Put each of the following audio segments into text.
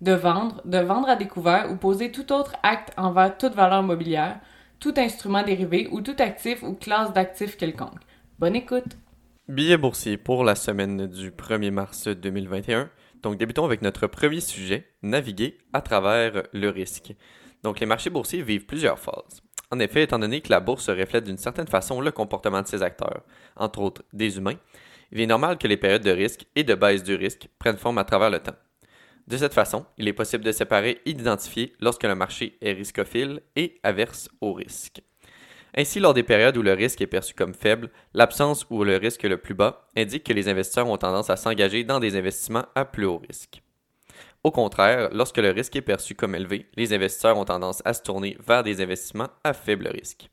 de vendre, de vendre à découvert ou poser tout autre acte envers toute valeur mobilière, tout instrument dérivé ou tout actif ou classe d'actifs quelconque. Bonne écoute! Billet boursier pour la semaine du 1er mars 2021. Donc débutons avec notre premier sujet, naviguer à travers le risque. Donc les marchés boursiers vivent plusieurs phases. En effet, étant donné que la bourse reflète d'une certaine façon le comportement de ses acteurs, entre autres des humains, il est normal que les périodes de risque et de baisse du risque prennent forme à travers le temps. De cette façon, il est possible de séparer et d'identifier lorsque le marché est riscophile et averse au risque. Ainsi, lors des périodes où le risque est perçu comme faible, l'absence ou le risque le plus bas indique que les investisseurs ont tendance à s'engager dans des investissements à plus haut risque. Au contraire, lorsque le risque est perçu comme élevé, les investisseurs ont tendance à se tourner vers des investissements à faible risque.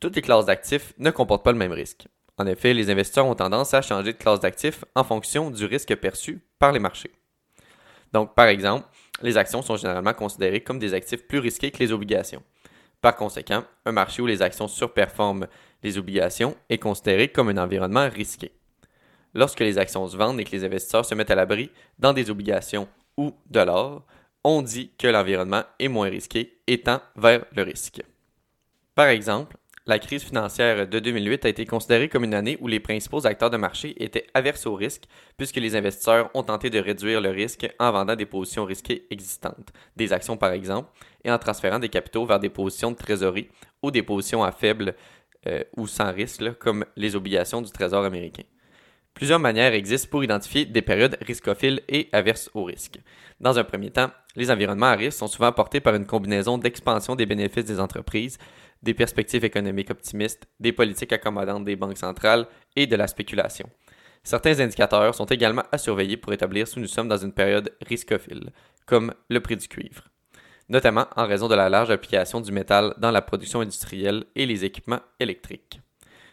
Toutes les classes d'actifs ne comportent pas le même risque. En effet, les investisseurs ont tendance à changer de classe d'actifs en fonction du risque perçu par les marchés. Donc, par exemple, les actions sont généralement considérées comme des actifs plus risqués que les obligations. Par conséquent, un marché où les actions surperforment les obligations est considéré comme un environnement risqué. Lorsque les actions se vendent et que les investisseurs se mettent à l'abri dans des obligations ou de l'or, on dit que l'environnement est moins risqué, étant vers le risque. Par exemple, la crise financière de 2008 a été considérée comme une année où les principaux acteurs de marché étaient averses au risque, puisque les investisseurs ont tenté de réduire le risque en vendant des positions risquées existantes, des actions par exemple, et en transférant des capitaux vers des positions de trésorerie ou des positions à faible euh, ou sans risque, comme les obligations du Trésor américain. Plusieurs manières existent pour identifier des périodes riscophiles et averses au risque. Dans un premier temps, les environnements à risque sont souvent apportés par une combinaison d'expansion des bénéfices des entreprises, des perspectives économiques optimistes, des politiques accommodantes des banques centrales et de la spéculation. Certains indicateurs sont également à surveiller pour établir si nous sommes dans une période riscophile, comme le prix du cuivre, notamment en raison de la large application du métal dans la production industrielle et les équipements électriques.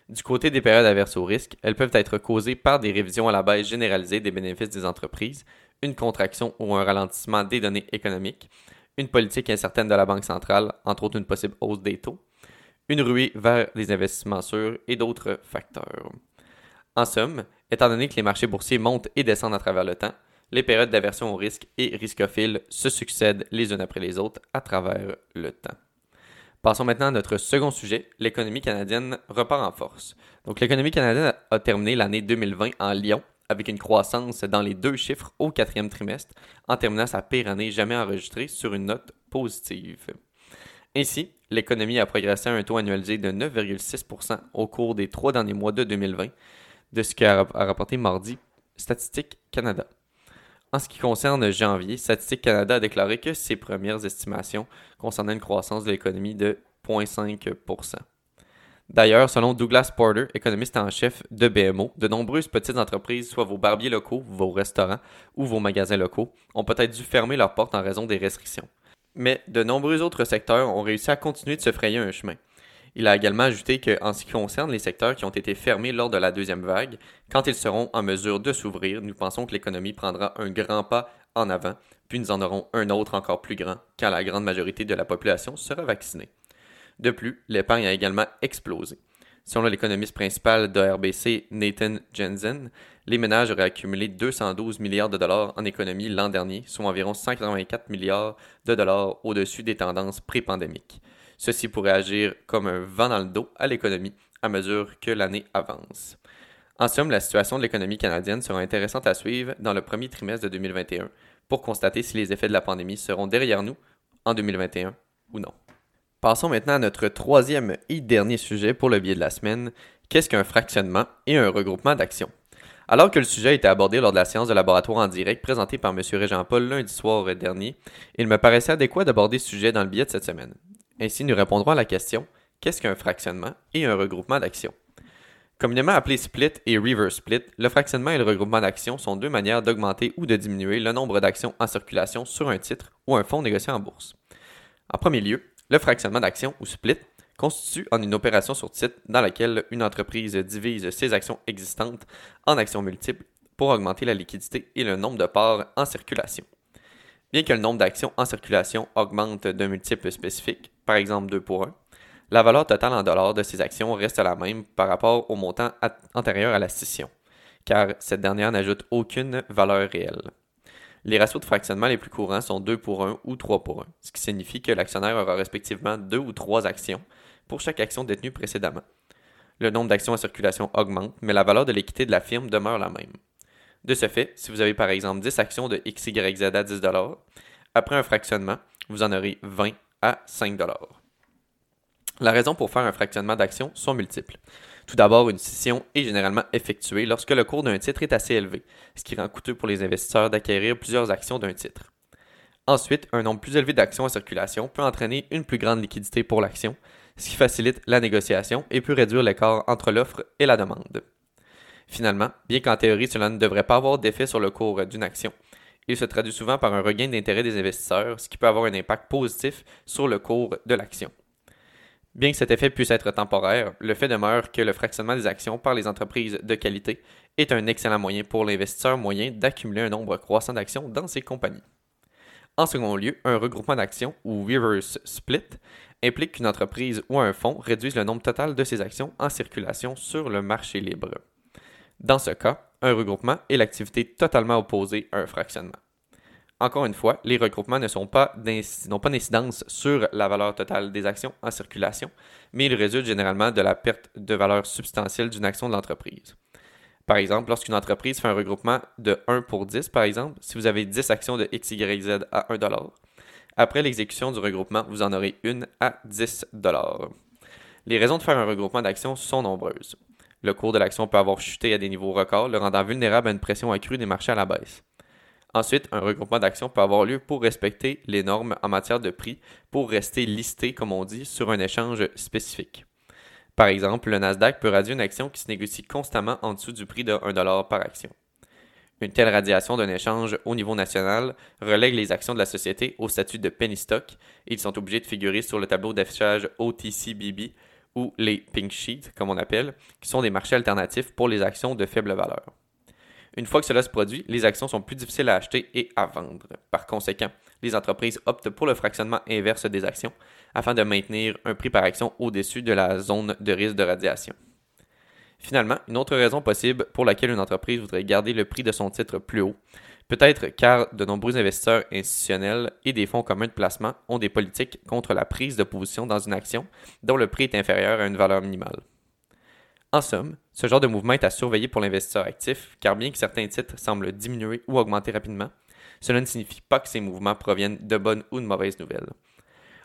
Du côté des périodes averses au risque, elles peuvent être causées par des révisions à la baisse généralisée des bénéfices des entreprises, une contraction ou un ralentissement des données économiques, une politique incertaine de la Banque centrale, entre autres une possible hausse des taux, une ruée vers des investissements sûrs et d'autres facteurs. En somme, étant donné que les marchés boursiers montent et descendent à travers le temps, les périodes d'aversion au risque et riscophiles se succèdent les unes après les autres à travers le temps. Passons maintenant à notre second sujet, l'économie canadienne repart en force. Donc l'économie canadienne a terminé l'année 2020 en Lyon avec une croissance dans les deux chiffres au quatrième trimestre, en terminant sa pire année jamais enregistrée sur une note positive. Ainsi, l'économie a progressé à un taux annualisé de 9,6% au cours des trois derniers mois de 2020, de ce qu'a rapporté mardi Statistique Canada. En ce qui concerne janvier, Statistique Canada a déclaré que ses premières estimations concernaient une croissance de l'économie de 0,5% D'ailleurs, selon Douglas Porter, économiste en chef de BMO, de nombreuses petites entreprises, soit vos barbiers locaux, vos restaurants ou vos magasins locaux, ont peut-être dû fermer leurs portes en raison des restrictions mais de nombreux autres secteurs ont réussi à continuer de se frayer un chemin. Il a également ajouté qu'en ce qui concerne les secteurs qui ont été fermés lors de la deuxième vague, quand ils seront en mesure de s'ouvrir, nous pensons que l'économie prendra un grand pas en avant, puis nous en aurons un autre encore plus grand quand la grande majorité de la population sera vaccinée. De plus, l'épargne a également explosé. Selon l'économiste principal de RBC, Nathan Jensen, les ménages auraient accumulé 212 milliards de dollars en économie l'an dernier, soit environ 184 milliards de dollars au-dessus des tendances pré-pandémiques. Ceci pourrait agir comme un vent dans le dos à l'économie à mesure que l'année avance. En somme, la situation de l'économie canadienne sera intéressante à suivre dans le premier trimestre de 2021 pour constater si les effets de la pandémie seront derrière nous en 2021 ou non. Passons maintenant à notre troisième et dernier sujet pour le biais de la semaine. Qu'est-ce qu'un fractionnement et un regroupement d'actions? Alors que le sujet a été abordé lors de la séance de laboratoire en direct présentée par M. Régent-Paul lundi soir dernier, il me paraissait adéquat d'aborder ce sujet dans le biais de cette semaine. Ainsi, nous répondrons à la question qu'est-ce qu'un fractionnement et un regroupement d'actions? Communément appelé split et reverse split, le fractionnement et le regroupement d'actions sont deux manières d'augmenter ou de diminuer le nombre d'actions en circulation sur un titre ou un fonds négocié en bourse. En premier lieu, Le fractionnement d'actions ou split constitue en une opération sur titre dans laquelle une entreprise divise ses actions existantes en actions multiples pour augmenter la liquidité et le nombre de parts en circulation. Bien que le nombre d'actions en circulation augmente d'un multiple spécifique, par exemple 2 pour 1, la valeur totale en dollars de ces actions reste la même par rapport au montant antérieur à la scission, car cette dernière n'ajoute aucune valeur réelle. Les ratios de fractionnement les plus courants sont 2 pour 1 ou 3 pour 1, ce qui signifie que l'actionnaire aura respectivement 2 ou 3 actions pour chaque action détenue précédemment. Le nombre d'actions en circulation augmente, mais la valeur de l'équité de la firme demeure la même. De ce fait, si vous avez par exemple 10 actions de XYZ à 10 après un fractionnement, vous en aurez 20 à 5 La raison pour faire un fractionnement d'actions sont multiples. Tout d'abord, une scission est généralement effectuée lorsque le cours d'un titre est assez élevé, ce qui rend coûteux pour les investisseurs d'acquérir plusieurs actions d'un titre. Ensuite, un nombre plus élevé d'actions en circulation peut entraîner une plus grande liquidité pour l'action, ce qui facilite la négociation et peut réduire l'écart entre l'offre et la demande. Finalement, bien qu'en théorie cela ne devrait pas avoir d'effet sur le cours d'une action, il se traduit souvent par un regain d'intérêt des investisseurs, ce qui peut avoir un impact positif sur le cours de l'action. Bien que cet effet puisse être temporaire, le fait demeure que le fractionnement des actions par les entreprises de qualité est un excellent moyen pour l'investisseur moyen d'accumuler un nombre croissant d'actions dans ses compagnies. En second lieu, un regroupement d'actions ou reverse split implique qu'une entreprise ou un fonds réduise le nombre total de ses actions en circulation sur le marché libre. Dans ce cas, un regroupement est l'activité totalement opposée à un fractionnement. Encore une fois, les regroupements n'ont pas d'incidence sur la valeur totale des actions en circulation, mais ils résultent généralement de la perte de valeur substantielle d'une action de l'entreprise. Par exemple, lorsqu'une entreprise fait un regroupement de 1 pour 10, par exemple, si vous avez 10 actions de XYZ à 1 après l'exécution du regroupement, vous en aurez une à 10 Les raisons de faire un regroupement d'actions sont nombreuses. Le cours de l'action peut avoir chuté à des niveaux records, le rendant vulnérable à une pression accrue des marchés à la baisse. Ensuite, un regroupement d'actions peut avoir lieu pour respecter les normes en matière de prix pour rester listé, comme on dit, sur un échange spécifique. Par exemple, le Nasdaq peut radier une action qui se négocie constamment en dessous du prix de 1$ par action. Une telle radiation d'un échange au niveau national relègue les actions de la société au statut de penny stock ils sont obligés de figurer sur le tableau d'affichage OTCBB ou les pink sheets, comme on appelle, qui sont des marchés alternatifs pour les actions de faible valeur. Une fois que cela se produit, les actions sont plus difficiles à acheter et à vendre. Par conséquent, les entreprises optent pour le fractionnement inverse des actions afin de maintenir un prix par action au-dessus de la zone de risque de radiation. Finalement, une autre raison possible pour laquelle une entreprise voudrait garder le prix de son titre plus haut, peut-être car de nombreux investisseurs institutionnels et des fonds communs de placement ont des politiques contre la prise de position dans une action dont le prix est inférieur à une valeur minimale. En somme, ce genre de mouvement est à surveiller pour l'investisseur actif, car bien que certains titres semblent diminuer ou augmenter rapidement, cela ne signifie pas que ces mouvements proviennent de bonnes ou de mauvaises nouvelles.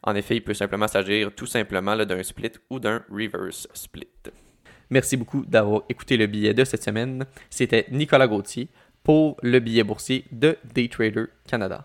En effet, il peut simplement s'agir tout simplement d'un split ou d'un reverse split. Merci beaucoup d'avoir écouté le billet de cette semaine. C'était Nicolas Gauthier pour le billet boursier de Daytrader Canada.